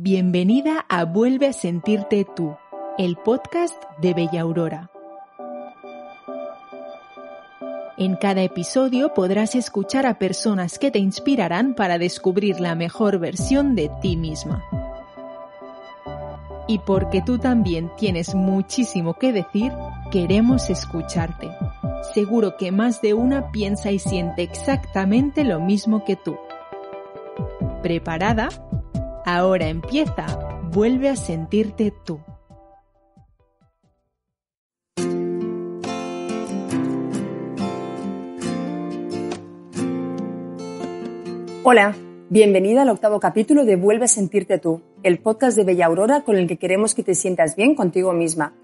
Bienvenida a Vuelve a sentirte tú, el podcast de Bella Aurora. En cada episodio podrás escuchar a personas que te inspirarán para descubrir la mejor versión de ti misma. Y porque tú también tienes muchísimo que decir, queremos escucharte. Seguro que más de una piensa y siente exactamente lo mismo que tú. ¿Preparada? Ahora empieza. Vuelve a sentirte tú. Hola, bienvenida al octavo capítulo de Vuelve a sentirte tú, el podcast de Bella Aurora con el que queremos que te sientas bien contigo misma.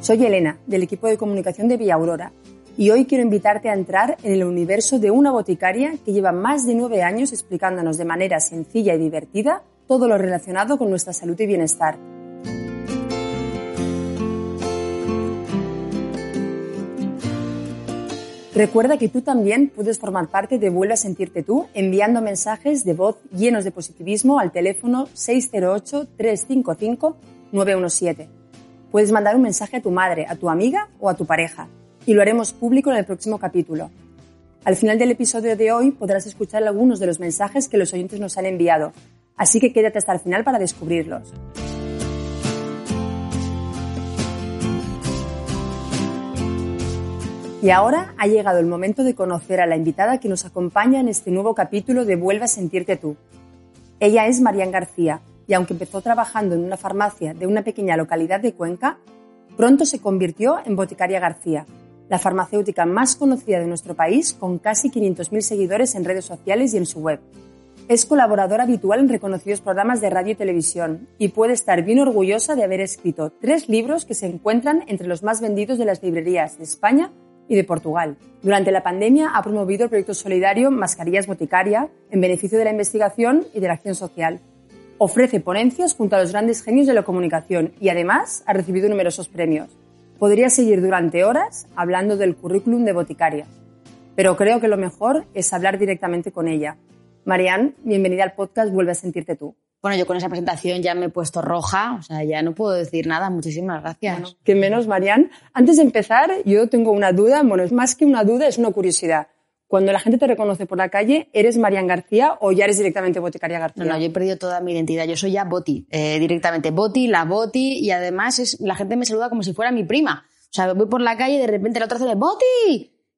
Soy Elena, del equipo de comunicación de Bella Aurora, y hoy quiero invitarte a entrar en el universo de una boticaria que lleva más de nueve años explicándonos de manera sencilla y divertida todo lo relacionado con nuestra salud y bienestar. Recuerda que tú también puedes formar parte de Vuelve a sentirte tú enviando mensajes de voz llenos de positivismo al teléfono 608-355-917. Puedes mandar un mensaje a tu madre, a tu amiga o a tu pareja y lo haremos público en el próximo capítulo. Al final del episodio de hoy podrás escuchar algunos de los mensajes que los oyentes nos han enviado, así que quédate hasta el final para descubrirlos. Y ahora ha llegado el momento de conocer a la invitada que nos acompaña en este nuevo capítulo de Vuelve a sentirte tú. Ella es Marian García y aunque empezó trabajando en una farmacia de una pequeña localidad de Cuenca, pronto se convirtió en Boticaria García, la farmacéutica más conocida de nuestro país con casi 500.000 seguidores en redes sociales y en su web. Es colaboradora habitual en reconocidos programas de radio y televisión y puede estar bien orgullosa de haber escrito tres libros que se encuentran entre los más vendidos de las librerías de España y de Portugal. Durante la pandemia ha promovido el proyecto solidario Mascarillas Boticaria en beneficio de la investigación y de la acción social. Ofrece ponencias junto a los grandes genios de la comunicación y además ha recibido numerosos premios. Podría seguir durante horas hablando del currículum de Boticaria, pero creo que lo mejor es hablar directamente con ella. Marianne, bienvenida al podcast Vuelve a sentirte tú. Bueno, yo con esa presentación ya me he puesto roja, o sea, ya no puedo decir nada. Muchísimas gracias. Bueno, que menos, Marian. Antes de empezar, yo tengo una duda, bueno, es más que una duda, es una curiosidad. Cuando la gente te reconoce por la calle, ¿eres Marian García o ya eres directamente Boticaria García? No, no, yo he perdido toda mi identidad. Yo soy ya Boti, eh, directamente Boti, la Boti, y además es, la gente me saluda como si fuera mi prima. O sea, voy por la calle y de repente la otra hace Boti.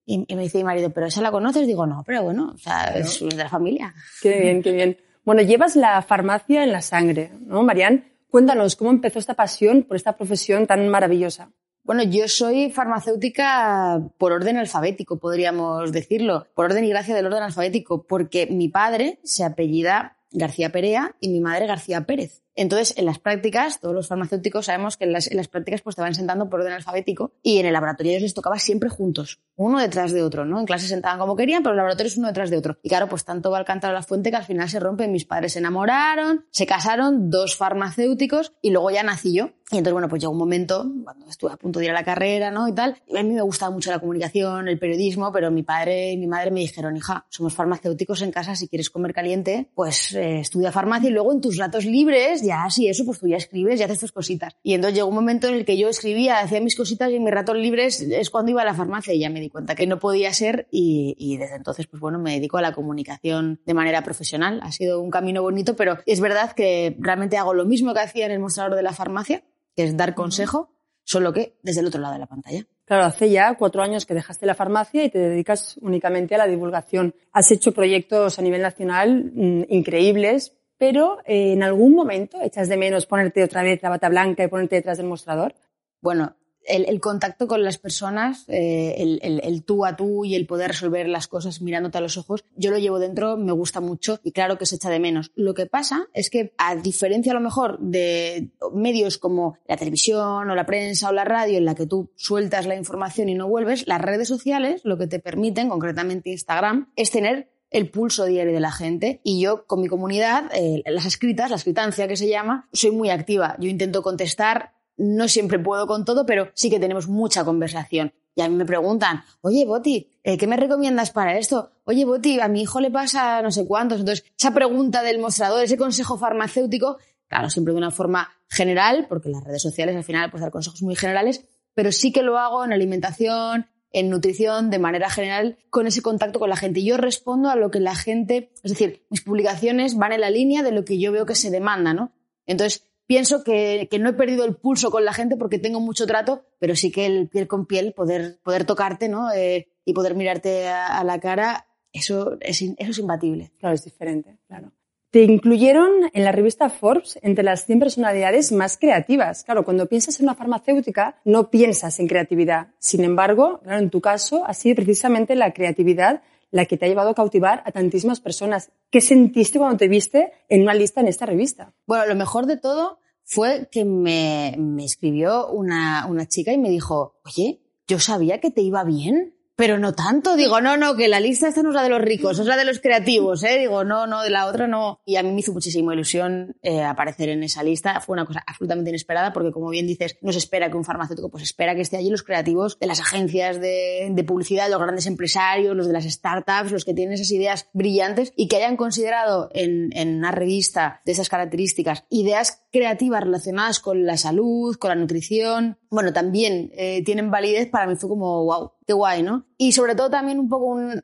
Y, y, me dice mi marido, ¿pero esa la conoces? Digo, no, pero bueno, o sea, es de la familia. Qué bien, qué bien. Bueno, llevas la farmacia en la sangre, ¿no, Marian? Cuéntanos, ¿cómo empezó esta pasión por esta profesión tan maravillosa? Bueno, yo soy farmacéutica por orden alfabético, podríamos decirlo, por orden y gracia del orden alfabético, porque mi padre se apellida García Perea y mi madre García Pérez. Entonces, en las prácticas, todos los farmacéuticos sabemos que en las, en las, prácticas pues te van sentando por orden alfabético y en el laboratorio ellos les tocaba siempre juntos, uno detrás de otro, ¿no? En clase sentaban como querían, pero el laboratorio es uno detrás de otro. Y claro, pues tanto va al cántaro a la fuente que al final se rompe. Mis padres se enamoraron, se casaron, dos farmacéuticos y luego ya nací yo. Y entonces, bueno, pues llegó un momento, cuando estuve a punto de ir a la carrera, ¿no? Y tal. A mí me gustaba mucho la comunicación, el periodismo, pero mi padre y mi madre me dijeron, hija, somos farmacéuticos en casa, si quieres comer caliente, pues eh, estudia farmacia y luego en tus ratos libres, ya si eso, pues tú ya escribes y haces tus cositas. Y entonces llegó un momento en el que yo escribía, hacía mis cositas y en mis ratos libres es cuando iba a la farmacia y ya me di cuenta que no podía ser y, y desde entonces, pues bueno, me dedico a la comunicación de manera profesional. Ha sido un camino bonito, pero es verdad que realmente hago lo mismo que hacía en el mostrador de la farmacia, que es dar consejo, solo que desde el otro lado de la pantalla. Claro, hace ya cuatro años que dejaste la farmacia y te dedicas únicamente a la divulgación. Has hecho proyectos a nivel nacional mmm, increíbles, pero eh, en algún momento echas de menos ponerte otra vez la bata blanca y ponerte detrás del mostrador. Bueno, el, contacto con las personas, eh, el, el, tú a tú y el poder resolver las cosas mirándote a los ojos, yo lo llevo dentro, me gusta mucho y claro que se echa de menos. Lo que pasa es que, a diferencia a lo mejor de medios como la televisión o la prensa o la radio en la que tú sueltas la información y no vuelves, las redes sociales lo que te permiten, concretamente Instagram, es tener el pulso diario de la gente y yo con mi comunidad, eh, las escritas, la escritancia que se llama, soy muy activa. Yo intento contestar no siempre puedo con todo, pero sí que tenemos mucha conversación. Y a mí me preguntan, oye, Boti, eh, ¿qué me recomiendas para esto? Oye, Boti, a mi hijo le pasa no sé cuántos. Entonces, esa pregunta del mostrador, ese consejo farmacéutico, claro, siempre de una forma general, porque las redes sociales al final pueden dar consejos muy generales, pero sí que lo hago en alimentación, en nutrición, de manera general, con ese contacto con la gente. Yo respondo a lo que la gente, es decir, mis publicaciones van en la línea de lo que yo veo que se demanda, ¿no? Entonces, pienso que, no he perdido el pulso con la gente porque tengo mucho trato, pero sí que el piel con piel, poder, poder tocarte, ¿no? Eh, y poder mirarte a, la cara, eso es, eso es imbatible. Claro, es diferente, claro. Te incluyeron en la revista Forbes entre las 100 personalidades más creativas. Claro, cuando piensas en una farmacéutica, no piensas en creatividad. Sin embargo, claro, en tu caso, ha sido precisamente la creatividad la que te ha llevado a cautivar a tantísimas personas. ¿Qué sentiste cuando te viste en una lista en esta revista? Bueno, lo mejor de todo fue que me, escribió una, una chica y me dijo, oye, yo sabía que te iba bien pero no tanto. Digo, no, no, que la lista esta no es la de los ricos, es la de los creativos, ¿eh? Digo, no, no, de la otra no. Y a mí me hizo muchísima ilusión eh, aparecer en esa lista. Fue una cosa absolutamente inesperada porque, como bien dices, no se espera que un farmacéutico, pues espera que esté allí los creativos de las agencias de, publicidad, los grandes empresarios, los de las startups, los que tienen esas ideas brillantes y que hayan considerado en, en una revista de esas características ideas creativas relacionadas con la salud, con la nutrición. Bueno, también eh, tienen validez. Para mí fue como, wow, qué guay, ¿no? Y sobre todo también un poco un,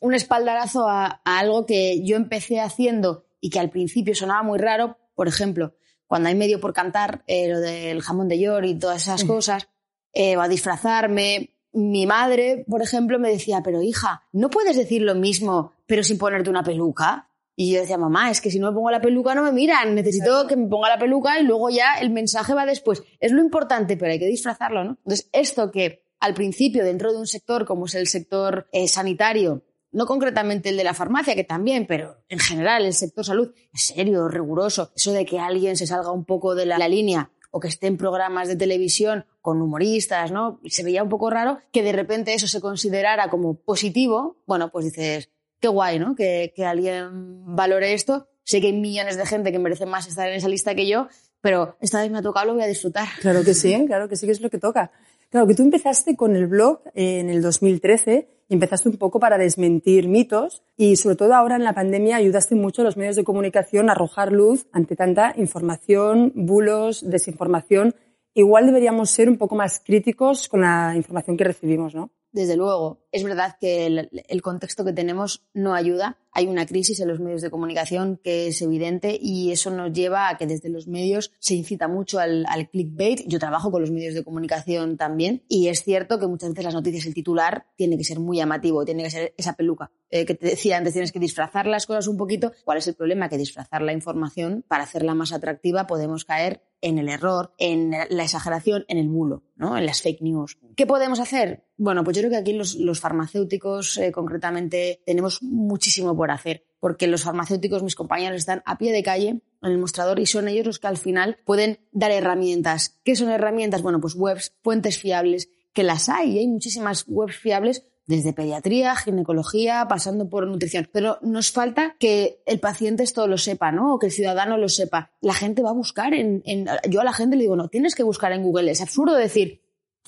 un, espaldarazo a, algo que yo empecé haciendo y que al principio sonaba muy raro. Por ejemplo, cuando hay medio por cantar, eh, lo del jamón de york y todas esas cosas, eh, a disfrazarme. Mi madre, por ejemplo, me decía, pero hija, ¿no puedes decir lo mismo pero sin ponerte una peluca? Y yo decía, mamá, es que si no me pongo la peluca no me miran, necesito que me ponga la peluca y luego ya el mensaje va después. Es lo importante, pero hay que disfrazarlo, ¿no? Entonces, esto que al principio dentro de un sector como es el sector eh, sanitario, no concretamente el de la farmacia, que también, pero en general el sector salud es serio, riguroso. Eso de que alguien se salga un poco de la, línea o que esté en programas de televisión con humoristas, ¿no? Se veía un poco raro que de repente eso se considerara como positivo. Bueno, pues dices, qué guay, ¿no? Que, que alguien valore esto. Sé que hay millones de gente que merece más estar en esa lista que yo, pero esta vez me ha tocado, lo voy a disfrutar. Claro que sí, claro que sí que es lo que toca. Claro, que tú empezaste con el blog en el 2013 y empezaste un poco para desmentir mitos y sobre todo ahora en la pandemia ayudaste mucho a los medios de comunicación a arrojar luz ante tanta información, bulos, desinformación. Igual deberíamos ser un poco más críticos con la información que recibimos, ¿no? Desde luego, es verdad que el, contexto que tenemos no ayuda. Hay una crisis en los medios de comunicación que es evidente y eso nos lleva a que desde los medios se incita mucho al, clickbait. Yo trabajo con los medios de comunicación también y es cierto que muchas veces las noticias, el titular, tiene que ser muy llamativo, tiene que ser esa peluca eh, que te decía antes, tienes que disfrazar las cosas un poquito. ¿Cuál es el problema? Que disfrazar la información para hacerla más atractiva podemos caer en el error, en la exageración, en el bulo, ¿no? en las fake news. ¿Qué podemos hacer? Bueno, pues yo creo que aquí los, farmacéuticos eh, concretamente tenemos muchísimo por hacer, porque los farmacéuticos, mis compañeros, están a pie de calle en el mostrador y son ellos los que al final pueden dar herramientas. ¿Qué son herramientas? Bueno, pues webs, fuentes fiables, que las hay, hay muchísimas webs fiables desde pediatría, ginecología, pasando por nutrición. Pero nos falta que el paciente esto lo sepa, ¿no? O que el ciudadano lo sepa. La gente va a buscar en, Yo a la gente le digo, no, tienes que buscar en Google. Es absurdo decir,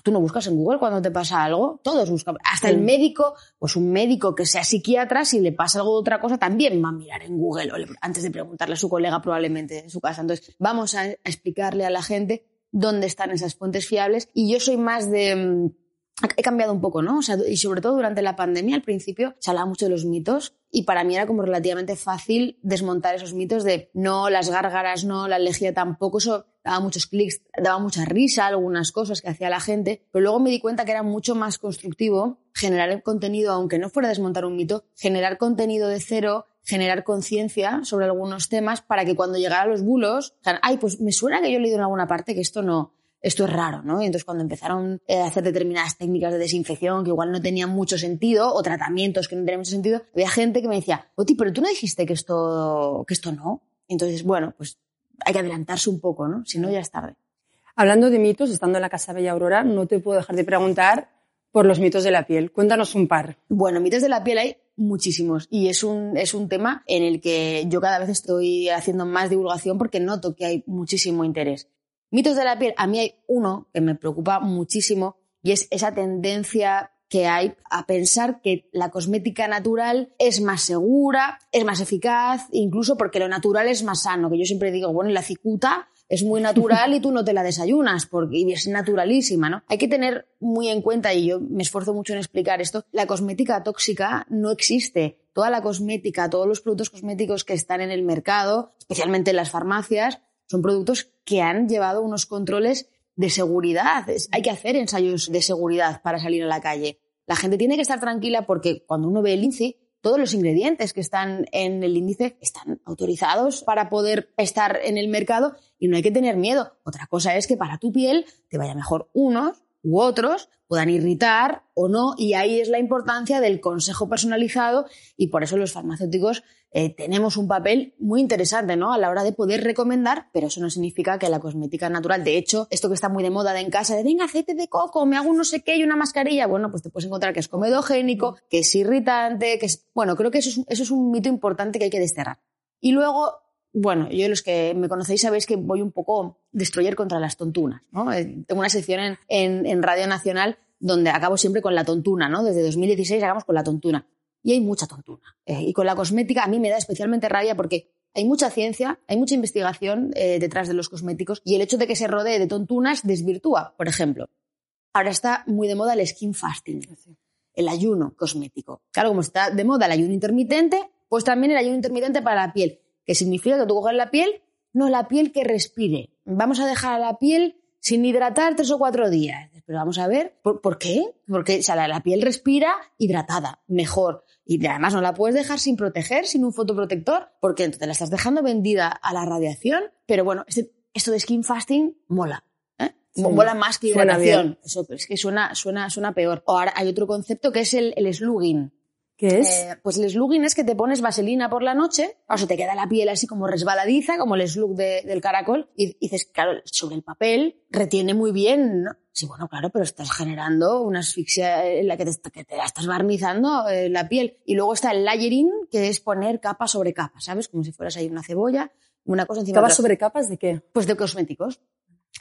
tú no buscas en Google cuando te pasa algo. Todos buscan. Hasta el médico, pues un médico que sea psiquiatra, si le pasa algo de otra cosa, también va a mirar en Google. antes de preguntarle a su colega probablemente en su casa. Entonces, vamos a explicarle a la gente dónde están esas fuentes fiables. Y yo soy más de mm, he cambiado un poco, ¿no? O sea, y sobre todo durante la pandemia, al principio, se hablaba mucho de los mitos y para mí era como relativamente fácil desmontar esos mitos de no, las gárgaras no, la alergia tampoco, eso daba muchos clics, daba mucha risa algunas cosas que hacía la gente, pero luego me di cuenta que era mucho más constructivo generar contenido, aunque no fuera desmontar un mito, generar contenido de cero, generar conciencia sobre algunos temas para que cuando llegara los bulos, ay, pues me suena que yo he leído en alguna parte que esto no, esto es raro, ¿no? Y entonces cuando empezaron eh, a hacer determinadas técnicas de desinfección que igual no tenían mucho sentido o tratamientos que no tenían mucho sentido, había gente que me decía, Oti, pero tú no dijiste que esto, que esto no. Entonces, bueno, pues hay que adelantarse un poco, ¿no? Si no, ya es tarde. Hablando de mitos, estando en la Casa Bella Aurora, no te puedo dejar de preguntar por los mitos de la piel. Cuéntanos un par. Bueno, mitos de la piel hay muchísimos y es un, es un tema en el que yo cada vez estoy haciendo más divulgación porque noto que hay muchísimo interés. Mitos de la piel, a mí hay uno que me preocupa muchísimo y es esa tendencia que hay a pensar que la cosmética natural es más segura, es más eficaz, incluso porque lo natural es más sano, que yo siempre digo, bueno, la cicuta es muy natural y tú no te la desayunas porque es naturalísima, ¿no? Hay que tener muy en cuenta, y yo me esfuerzo mucho en explicar esto, la cosmética tóxica no existe. Toda la cosmética, todos los productos cosméticos que están en el mercado, especialmente en las farmacias, son productos que han llevado unos controles de seguridad. Hay que hacer ensayos de seguridad para salir a la calle. La gente tiene que estar tranquila porque cuando uno ve el índice, todos los ingredientes que están en el índice están autorizados para poder estar en el mercado y no hay que tener miedo. Otra cosa es que para tu piel te vaya mejor unos u otros puedan irritar o no, y ahí es la importancia del consejo personalizado y por eso los farmacéuticos eh, tenemos un papel muy interesante ¿no? a la hora de poder recomendar, pero eso no significa que la cosmética natural, de hecho, esto que está muy de moda de en casa, de venga, aceite de coco, me hago un no sé qué y una mascarilla, bueno, pues te puedes encontrar que es comedogénico, que es irritante, que es... Bueno, creo que eso es, eso es un mito importante que hay que desterrar. Y luego bueno, yo los que me conocéis sabéis que voy un poco destroyer contra las tontunas. ¿no? Eh, tengo una sección en, Radio Nacional donde acabo siempre con la tontuna, ¿no? Desde 2016 acabamos con la tontuna. Y hay mucha tontuna. Eh, y con la cosmética a mí me da especialmente rabia porque hay mucha ciencia, hay mucha investigación eh, detrás de los cosméticos y el hecho de que se rodee de tontunas desvirtúa, por ejemplo. Ahora está muy de moda el skin fasting, el ayuno cosmético. Claro, como está de moda el ayuno intermitente, pues también el ayuno intermitente para la piel que significa que tú coges la piel, no la piel que respire. Vamos a dejar a la piel sin hidratar tres o cuatro días. Pero vamos a ver, ¿por, qué? Porque la, piel respira hidratada, mejor. Y además no la puedes dejar sin proteger, sin un fotoprotector, porque entonces la estás dejando vendida a la radiación. Pero bueno, este, esto de skin fasting mola. ¿eh? Mola más que hidratación. Eso es que suena, suena, suena peor. Ahora hay otro concepto que es el, el slugging. ¿Qué es? Eh, pues el slugging es que te pones vaselina por la noche, o sea, te queda la piel así como resbaladiza, como el slug del caracol, y, dices, claro, sobre el papel retiene muy bien, ¿no? Sí, bueno, claro, pero estás generando una asfixia en la que te, que te la estás barnizando eh, la piel. Y luego está el layering, que es poner capa sobre capa, ¿sabes? Como si fueras ahí una cebolla, una cosa encima ¿Capas sobre capas de qué? Pues de cosméticos,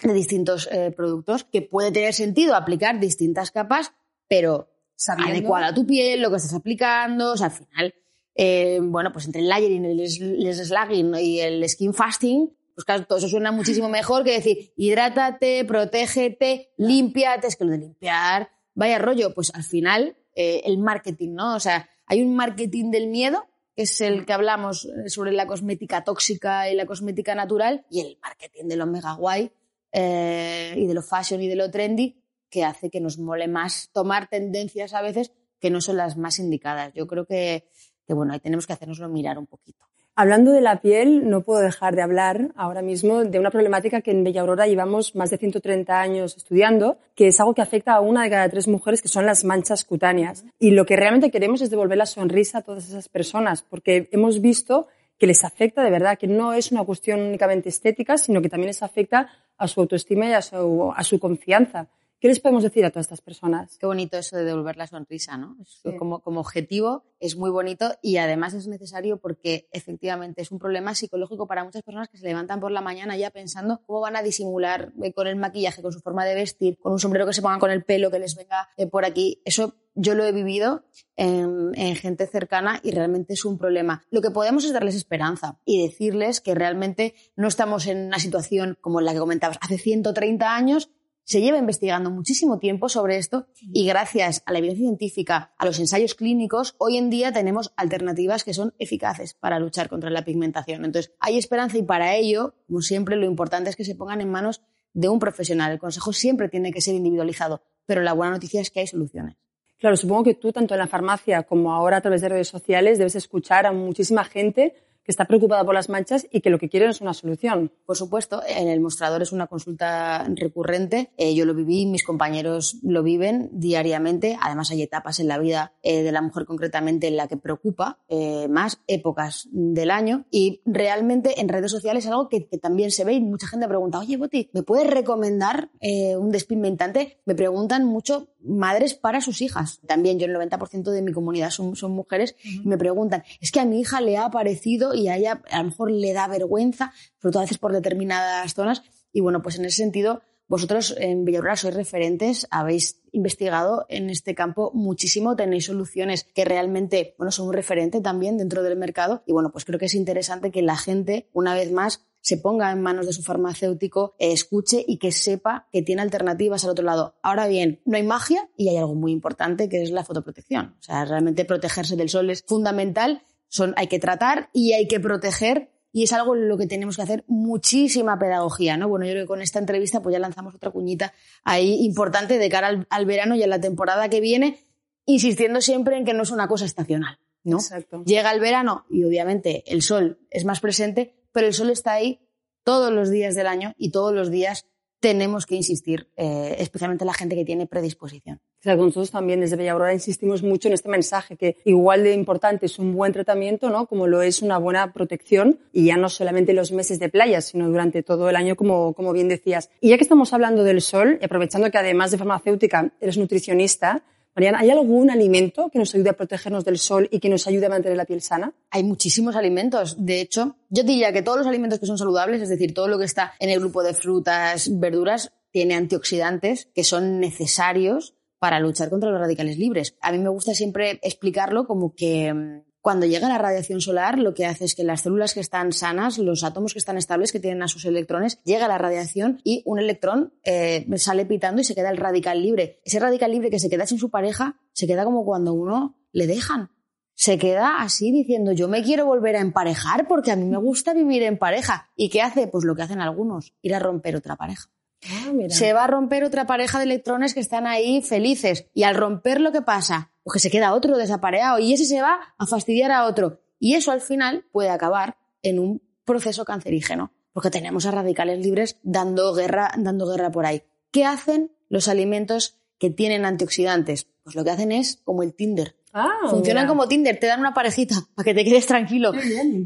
de distintos eh, productos, que puede tener sentido aplicar distintas capas, pero adecuada a tu piel, lo que estás aplicando, o sea, al final, eh, bueno, pues entre el layering, el, el slugging y el skin fasting, pues claro, todo eso suena muchísimo mejor que decir, hidrátate, protégete, límpiate, es que lo de limpiar, vaya rollo, pues al final, eh, el marketing, ¿no? O sea, hay un marketing del miedo, que es el que hablamos eh, sobre la cosmética tóxica y la cosmética natural, y el marketing de lo mega guay y de lo fashion y de lo trendy, que hace que nos mole más tomar tendencias a veces que no son las más indicadas. Yo creo que, bueno, ahí tenemos que hacernoslo mirar un poquito. Hablando de la piel, no puedo dejar de hablar ahora mismo de una problemática que en Bella Aurora llevamos más de 130 años estudiando, que es algo que afecta a una de cada tres mujeres, que son las manchas cutáneas. Y lo que realmente queremos es devolver la sonrisa a todas esas personas, porque hemos visto que les afecta de verdad, que no es una cuestión únicamente estética, sino que también les afecta a su autoestima y a su, a su confianza. ¿Qué les podemos decir a todas estas personas? Qué bonito eso de devolver la sonrisa, ¿no? Como, como objetivo es muy bonito y además es necesario porque efectivamente es un problema psicológico para muchas personas que se levantan por la mañana ya pensando cómo van a disimular eh, con el maquillaje, con su forma de vestir, con un sombrero que se pongan con el pelo que les venga eh, por aquí. Eso yo lo he vivido en, en, gente cercana y realmente es un problema. Lo que podemos es darles esperanza y decirles que realmente no estamos en una situación como la que comentabas hace 130 años se lleva investigando muchísimo tiempo sobre esto y gracias a la evidencia científica, a los ensayos clínicos, hoy en día tenemos alternativas que son eficaces para luchar contra la pigmentación. Entonces, hay esperanza y para ello, como siempre, lo importante es que se pongan en manos de un profesional. El consejo siempre tiene que ser individualizado, pero la buena noticia es que hay soluciones. Claro, supongo que tú, tanto en la farmacia como ahora a través de redes sociales, debes escuchar a muchísima gente que está preocupada por las manchas y que lo que quieren es una solución. Por supuesto, en el mostrador es una consulta recurrente. Eh, yo lo viví, mis compañeros lo viven diariamente. Además, hay etapas en la vida eh, de la mujer concretamente en la que preocupa eh, más épocas del año. Y realmente en redes sociales es algo que, también se ve y mucha gente pregunta, oye, Boti, ¿me puedes recomendar un despigmentante? Me preguntan mucho madres para sus hijas. También yo el 90% de mi comunidad son, son mujeres y me preguntan, es que a mi hija le ha aparecido y a ella a lo mejor le da vergüenza, sobre todo a veces por determinadas zonas, Y bueno, pues en ese sentido, vosotros en Villaurora sois referentes, habéis investigado en este campo muchísimo, tenéis soluciones que realmente, bueno, son un referente también dentro del mercado. Y bueno, pues creo que es interesante que la gente, una vez más, se ponga en manos de su farmacéutico, escuche y que sepa que tiene alternativas al otro lado. Ahora bien, no hay magia y hay algo muy importante que es la fotoprotección. O sea, realmente protegerse del sol es fundamental, son, hay que tratar y hay que proteger y es algo en lo que tenemos que hacer muchísima pedagogía, ¿no? Bueno, yo creo que con esta entrevista pues ya lanzamos otra cuñita ahí importante de cara al, verano y a la temporada que viene, insistiendo siempre en que no es una cosa estacional, ¿no? Exacto. Llega el verano y obviamente el sol es más presente, pero el sol está ahí todos los días del año y todos los días tenemos que insistir, eh, especialmente la gente que tiene predisposición. Claro, nosotros también desde Bella Aurora insistimos mucho en este mensaje, que igual de importante es un buen tratamiento, ¿no? Como lo es una buena protección, y ya no solamente los meses de playa, sino durante todo el año, como, como bien decías. Y ya que estamos hablando del sol, aprovechando que además de farmacéutica eres nutricionista, Mariana, ¿hay algún alimento que nos ayude a protegernos del sol y que nos ayude a mantener la piel sana? Hay muchísimos alimentos. De hecho, yo diría que todos los alimentos que son saludables, es decir, todo lo que está en el grupo de frutas, verduras, tiene antioxidantes que son necesarios para luchar contra los radicales libres. A mí me gusta siempre explicarlo como que mm, cuando llega la radiación solar, lo que hace es que las células que están sanas, los átomos que están estables, que tienen a sus electrones, llega la radiación y un electrón eh, sale pitando y se queda el radical libre. Ese radical libre que se queda sin su pareja, se queda como cuando uno le dejan. Se queda así diciendo, yo me quiero volver a emparejar porque a mí me gusta vivir en pareja. ¿Y qué hace? Pues lo que hacen algunos, ir a romper otra pareja. Ah, se va a romper otra pareja de electrones que están ahí felices. Y al romper lo que pasa, pues que se queda otro desapareado y ese se va a fastidiar a otro. Y eso al final puede acabar en un proceso cancerígeno, porque tenemos a radicales libres dando guerra, dando guerra por ahí. ¿Qué hacen los alimentos que tienen antioxidantes? Pues lo que hacen es como el Tinder. Ah, Funcionan mira. como Tinder, te dan una parejita para que te quedes tranquilo.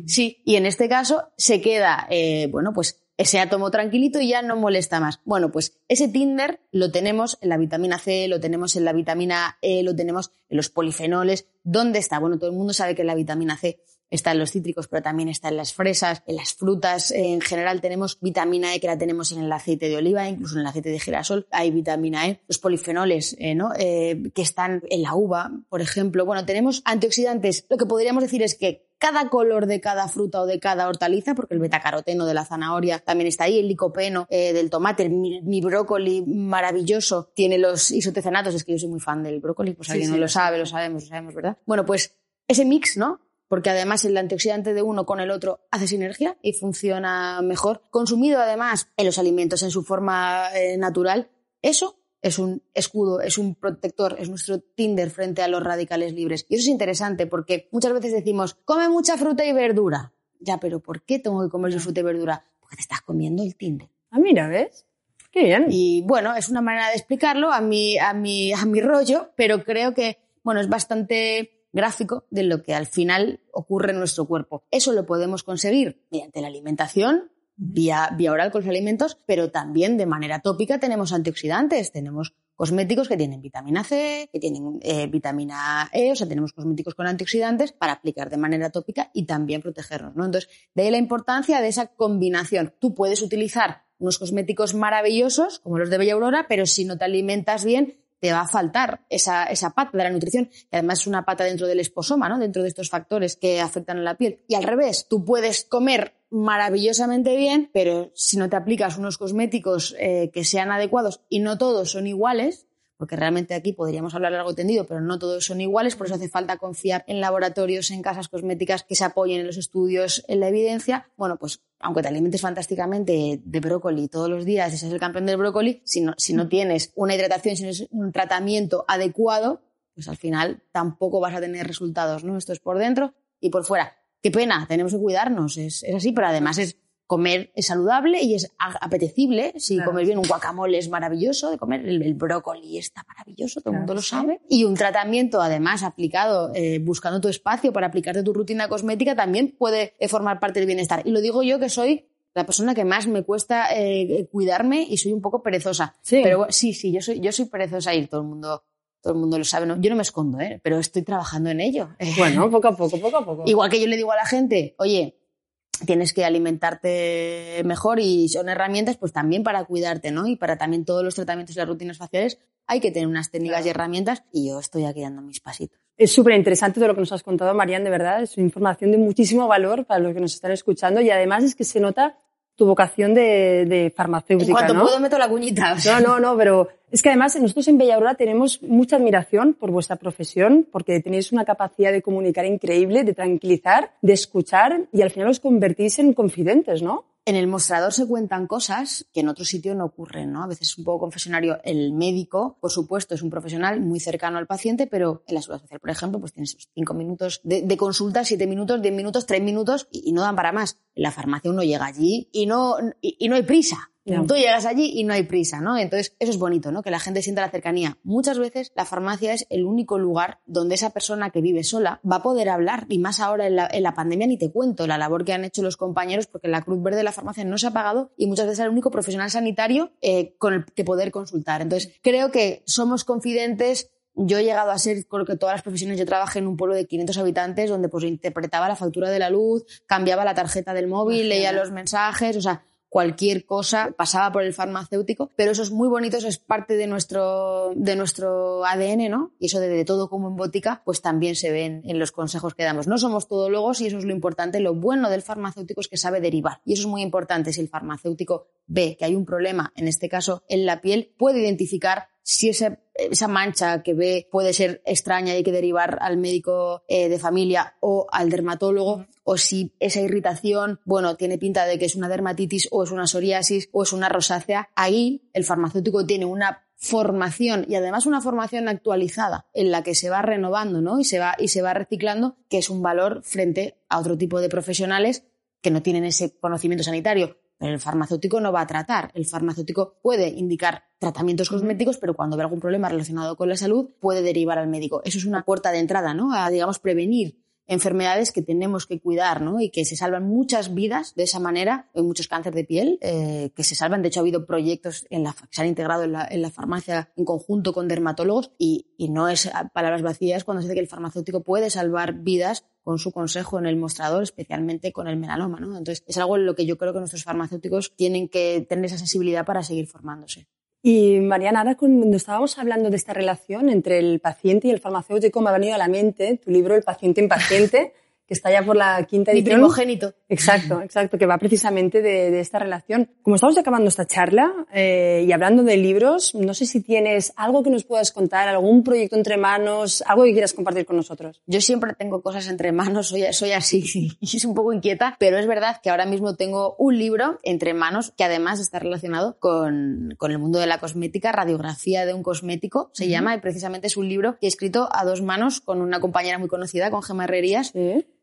Sí, y en este caso se queda, eh, bueno, pues ese átomo tranquilito y ya no molesta más. Bueno, pues ese Tinder lo tenemos en la vitamina C, lo tenemos en la vitamina E, lo tenemos en los polifenoles. ¿Dónde está? Bueno, todo el mundo sabe que la vitamina C está en los cítricos, pero también está en las fresas, en las frutas. En general tenemos vitamina E que la tenemos en el aceite de oliva, incluso en el aceite de girasol hay vitamina E. Los polifenoles, eh, ¿no? Eh, que están en la uva, por ejemplo. Bueno, tenemos antioxidantes. Lo que podríamos decir es que cada color de cada fruta o de cada hortaliza, porque el betacaroteno de la zanahoria también está ahí, el licopeno eh, del tomate, el- mi, mi brócoli maravilloso tiene los isotecianatos, es que yo soy muy fan del brócoli, pues Sí, alguien sí, no lo sabe, lo sabemos, lo sabemos, ¿verdad? Bueno, pues ese mix, ¿no? Porque además el antioxidante de uno con el otro hace sinergia y funciona mejor. Consumido además en los alimentos en su forma eh, natural, eso es un escudo, es un protector, es nuestro Tinder frente a los radicales libres. Y eso es interesante porque muchas veces decimos, come mucha fruta y verdura. Ya, pero ¿por qué tengo que comer yo fruta y verdura? Porque te estás comiendo el Tinder. Ah, mira, ¿ves? Qué bien. Y bueno, es una manera de explicarlo a mi, a mi, a mi rollo, pero creo que, bueno, es bastante gráfico de lo que al final ocurre en nuestro cuerpo. Eso lo podemos conseguir mediante la alimentación, vía, vía oral con los alimentos, pero también de manera tópica tenemos antioxidantes, tenemos cosméticos que tienen vitamina C, que tienen eh, vitamina E, o sea, tenemos cosméticos con antioxidantes para aplicar de manera tópica y también protegernos, ¿no? Entonces, de ahí la importancia de esa combinación. Tú puedes utilizar unos cosméticos maravillosos, como los de Bella Aurora, pero si no te alimentas bien, te va a faltar esa, esa pata de la nutrición, que además es una pata dentro del esposoma, ¿no? dentro de estos factores que afectan a la piel. Y al revés, tú puedes comer maravillosamente bien, pero si no te aplicas unos cosméticos eh, que sean adecuados y no todos son iguales, porque realmente aquí podríamos hablar algo tendido, pero no todos son iguales, por eso hace falta confiar en laboratorios, en casas cosméticas que se apoyen en los estudios, en la evidencia. Bueno, pues aunque te alimentes fantásticamente de brócoli todos los días y seas el campeón del brócoli, si no, si no tienes una hidratación, si no tienes un tratamiento adecuado, pues al final tampoco vas a tener resultados, ¿no? Esto es por dentro y por fuera. Qué pena, tenemos que cuidarnos, es, es así, pero además es comer es saludable y es apetecible. Si Claro. comer bien un guacamole es maravilloso de comer, el, el brócoli está maravilloso, todo el Claro mundo lo sabe. Y un tratamiento, además, aplicado, eh, buscando tu espacio para aplicarte tu rutina cosmética, también puede eh, formar parte del bienestar. Y lo digo yo que soy la persona que más me cuesta eh, cuidarme y soy un poco perezosa. Sí. Pero bueno, sí, sí, yo soy, yo soy perezosa y todo el mundo, todo el mundo lo sabe. ¿no? Yo no me escondo, ¿eh? pero estoy trabajando en ello. Bueno, poco a poco, poco a poco. Igual que yo le digo a la gente, oye, tienes que alimentarte mejor y son herramientas pues también para cuidarte, ¿no? Y para también todos los tratamientos y las rutinas faciales hay que tener unas técnicas y herramientas y yo estoy aquí dando mis pasitos. Es súper interesante todo lo que nos has contado, Marian, de verdad. Es información de muchísimo valor para los que nos están escuchando y además es que se nota tu vocación de, de farmacéutica, En cuanto ¿no? puedo meto la cuñita. No, no, no, pero es que además nosotros en Bella Aurora tenemos mucha admiración por vuestra profesión, porque tenéis una capacidad de comunicar increíble, de tranquilizar, de escuchar y al final os convertís en confidentes, ¿no? En el mostrador se cuentan cosas que en otro sitio no ocurren, ¿no? A veces es un poco confesionario. El médico, por supuesto, es un profesional muy cercano al paciente, pero en la seguridad social, por ejemplo, pues tienes cinco minutos de, consulta, siete minutos, diez minutos, tres minutos y, no dan para más. En la farmacia uno llega allí y no, y no hay prisa. Ya. Tú llegas allí y no hay prisa, ¿no? Entonces, eso es bonito, ¿no? Que la gente sienta la cercanía. Muchas veces la farmacia es el único lugar donde esa persona que vive sola va a poder hablar, y más ahora en la, en la pandemia ni te cuento la labor que han hecho los compañeros, porque la Cruz Verde de la farmacia no se ha pagado y muchas veces es el único profesional sanitario eh, con el que poder consultar. Entonces, creo que somos confidentes yo he llegado a ser, creo que todas las profesiones, yo trabajé en un pueblo de 500 habitantes donde pues interpretaba la factura de la luz, cambiaba la tarjeta del móvil, leía los mensajes, o sea, cualquier cosa pasaba por el farmacéutico, pero eso es muy bonito, eso es parte de nuestro, de nuestro ADN, ¿no? Y eso de, todo como en botica, pues también se ve en, los consejos que damos. No somos todólogos y eso es lo importante. Lo bueno del farmacéutico es que sabe derivar. Y eso es muy importante. Si el farmacéutico ve que hay un problema, en este caso en la piel, puede identificar si esa, mancha que ve puede ser extraña y hay que derivar al médico eh, de familia o al dermatólogo, o si esa irritación, bueno, tiene pinta de que es una dermatitis o es una psoriasis o es una rosácea, ahí el farmacéutico tiene una formación y además una formación actualizada en la que se va renovando ¿no? y, se va, y se va reciclando, que es un valor frente a otro tipo de profesionales que no tienen ese conocimiento sanitario. Pero el farmacéutico no va a tratar. El farmacéutico puede indicar tratamientos cosméticos, pero cuando ve algún problema relacionado con la salud, puede derivar al médico. Eso es una puerta de entrada, ¿no? A, digamos, prevenir enfermedades que tenemos que cuidar, ¿no? Y que se salvan muchas vidas de esa manera, hay muchos cánceres de piel eh, que se salvan. De hecho, ha habido proyectos en la, que se han integrado en la, farmacia en conjunto con dermatólogos y, y, no es palabras vacías cuando se dice que el farmacéutico puede salvar vidas con su consejo en el mostrador, especialmente con el melanoma, ¿no? Entonces, es algo en lo que yo creo que nuestros farmacéuticos tienen que tener esa sensibilidad para seguir formándose. Y Mariana, ahora cuando estábamos hablando de esta relación entre el paciente y el farmacéutico, me ha venido a la mente tu libro El paciente impaciente, que está ya por la quinta edición. Mi primogénito. Exacto, exacto, que va precisamente de, de esta relación. Como estamos acabando esta charla eh, y hablando de libros, no sé si tienes algo que nos puedas contar, algún proyecto entre manos, algo que quieras compartir con nosotros. Yo siempre tengo cosas entre manos, soy, soy así y es un poco inquieta, pero es verdad que ahora mismo tengo un libro entre manos que además está relacionado con, con el mundo de la cosmética, radiografía de un cosmético, se uh -huh. llama, y precisamente es un libro que he escrito a dos manos con una compañera muy conocida, con Gemma Herrerías.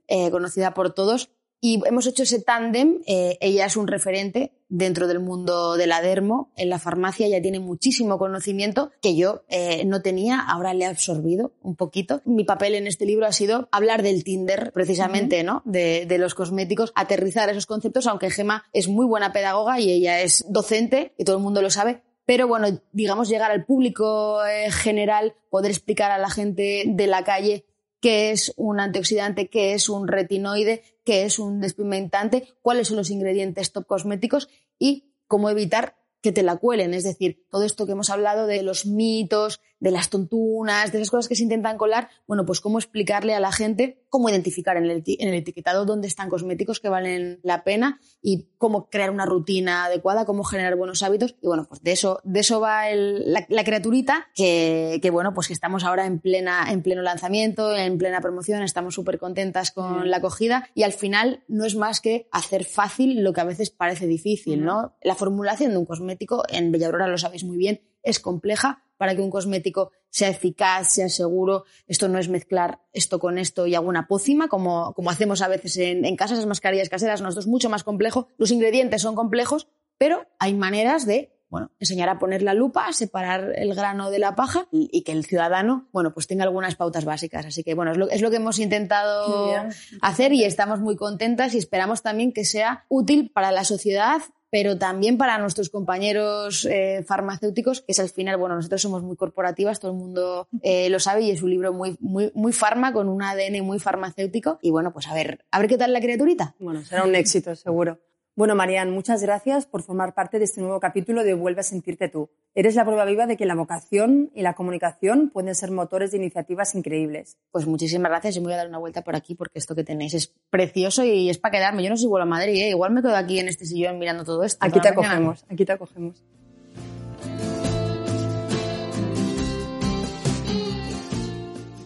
Eh, conocida por todos. Y hemos hecho ese tándem. Eh, ella es un referente dentro del mundo de la dermo. En la farmacia ella tiene muchísimo conocimiento que yo eh, no tenía. Ahora le he absorbido un poquito. Mi papel en este libro ha sido hablar del Tinder, precisamente, uh -huh. ¿no? De, de, los cosméticos, aterrizar esos conceptos, aunque Gema es muy buena pedagoga y ella es docente y todo el mundo lo sabe. Pero bueno, digamos, llegar al público eh, general, poder explicar a la gente de la calle qué es un antioxidante, qué es un retinoide, qué es un despigmentante, cuáles son los ingredientes top cosméticos y cómo evitar que te la cuelen. Es decir, todo esto que hemos hablado de los mitos, de las tontunas, de esas cosas que se intentan colar, bueno, pues cómo explicarle a la gente cómo identificar en el, en el etiquetado dónde están cosméticos que valen la pena y cómo crear una rutina adecuada, cómo generar buenos hábitos. Y bueno, pues de eso, de eso va el, la, la, criaturita, que, que, bueno, pues que estamos ahora en plena, en pleno lanzamiento, en plena promoción, estamos súper contentas con la acogida y al final no es más que hacer fácil lo que a veces parece difícil, ¿no? La formulación de un cosmético, en Bella Aurora lo sabéis muy bien, es compleja, para que un cosmético sea eficaz, sea seguro. Esto no es mezclar esto con esto y hago una pócima, como, como hacemos a veces en, en casa, esas mascarillas caseras. No, esto es mucho más complejo. Los ingredientes son complejos, pero hay maneras de bueno, enseñar a poner la lupa, separar el grano de la paja y, y, que el ciudadano, bueno, pues tenga algunas pautas básicas. Así que, bueno, es lo, es lo que hemos intentado hacer y estamos muy contentas y esperamos también que sea útil para la sociedad pero también para nuestros compañeros eh, farmacéuticos, que es al final, bueno, nosotros somos muy corporativas, todo el mundo eh, lo sabe y es un libro muy, muy, muy farma, con un ADN muy farmacéutico. Y bueno, pues a ver, a ver qué tal la criaturita. Bueno, será un éxito, seguro. Bueno, Marian, muchas gracias por formar parte de este nuevo capítulo de Vuelve a sentirte tú. Eres la prueba viva de que la vocación y la comunicación pueden ser motores de iniciativas increíbles. Pues muchísimas gracias. Yo me voy a dar una vuelta por aquí porque esto que tenéis es precioso y es para quedarme. Yo no soy igual a Madrid, ¿eh? igual me quedo aquí en este sillón mirando todo esto. Aquí te acogemos, aquí te acogemos.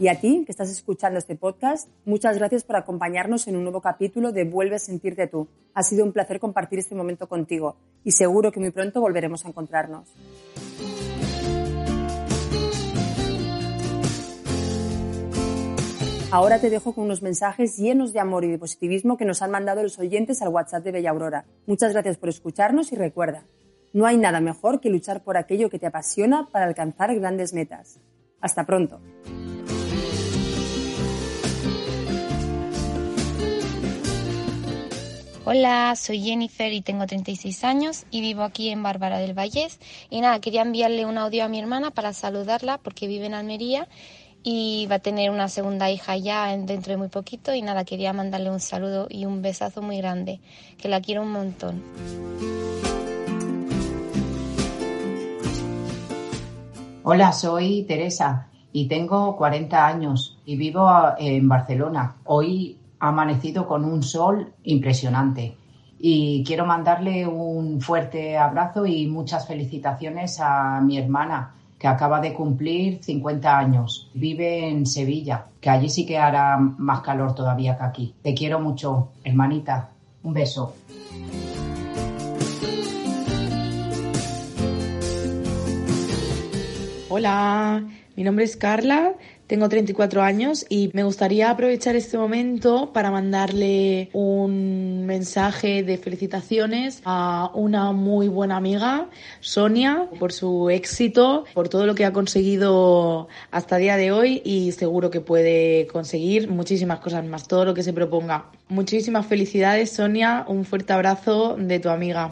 Y a ti, que estás escuchando este podcast, muchas gracias por acompañarnos en un nuevo capítulo de Vuelve a sentirte tú. Ha sido un placer compartir este momento contigo y seguro que muy pronto volveremos a encontrarnos. Ahora te dejo con unos mensajes llenos de amor y de positivismo que nos han mandado los oyentes al WhatsApp de Bella Aurora. Muchas gracias por escucharnos y recuerda, no hay nada mejor que luchar por aquello que te apasiona para alcanzar grandes metas. Hasta pronto. Hola, soy Jennifer y tengo 36 años y vivo aquí en Bárbara del Vallés. Y nada, quería enviarle un audio a mi hermana para saludarla porque vive en Almería y va a tener una segunda hija ya dentro de muy poquito. Y nada, quería mandarle un saludo y un besazo muy grande, que la quiero un montón. Hola, soy Teresa y tengo 40 años y vivo en Barcelona. Hoy ha amanecido con un sol impresionante. Y quiero mandarle un fuerte abrazo y muchas felicitaciones a mi hermana, que acaba de cumplir 50 años. Vive en Sevilla, que allí sí que hará más calor todavía que aquí. Te quiero mucho, hermanita. Un beso. Hola, mi nombre es Carla, tengo 34 años y me gustaría aprovechar este momento para mandarle un mensaje de felicitaciones a una muy buena amiga, Sonia, por su éxito, por todo lo que ha conseguido hasta el día de hoy y seguro que puede conseguir muchísimas cosas más, todo lo que se proponga. Muchísimas felicidades, Sonia, un fuerte abrazo de tu amiga.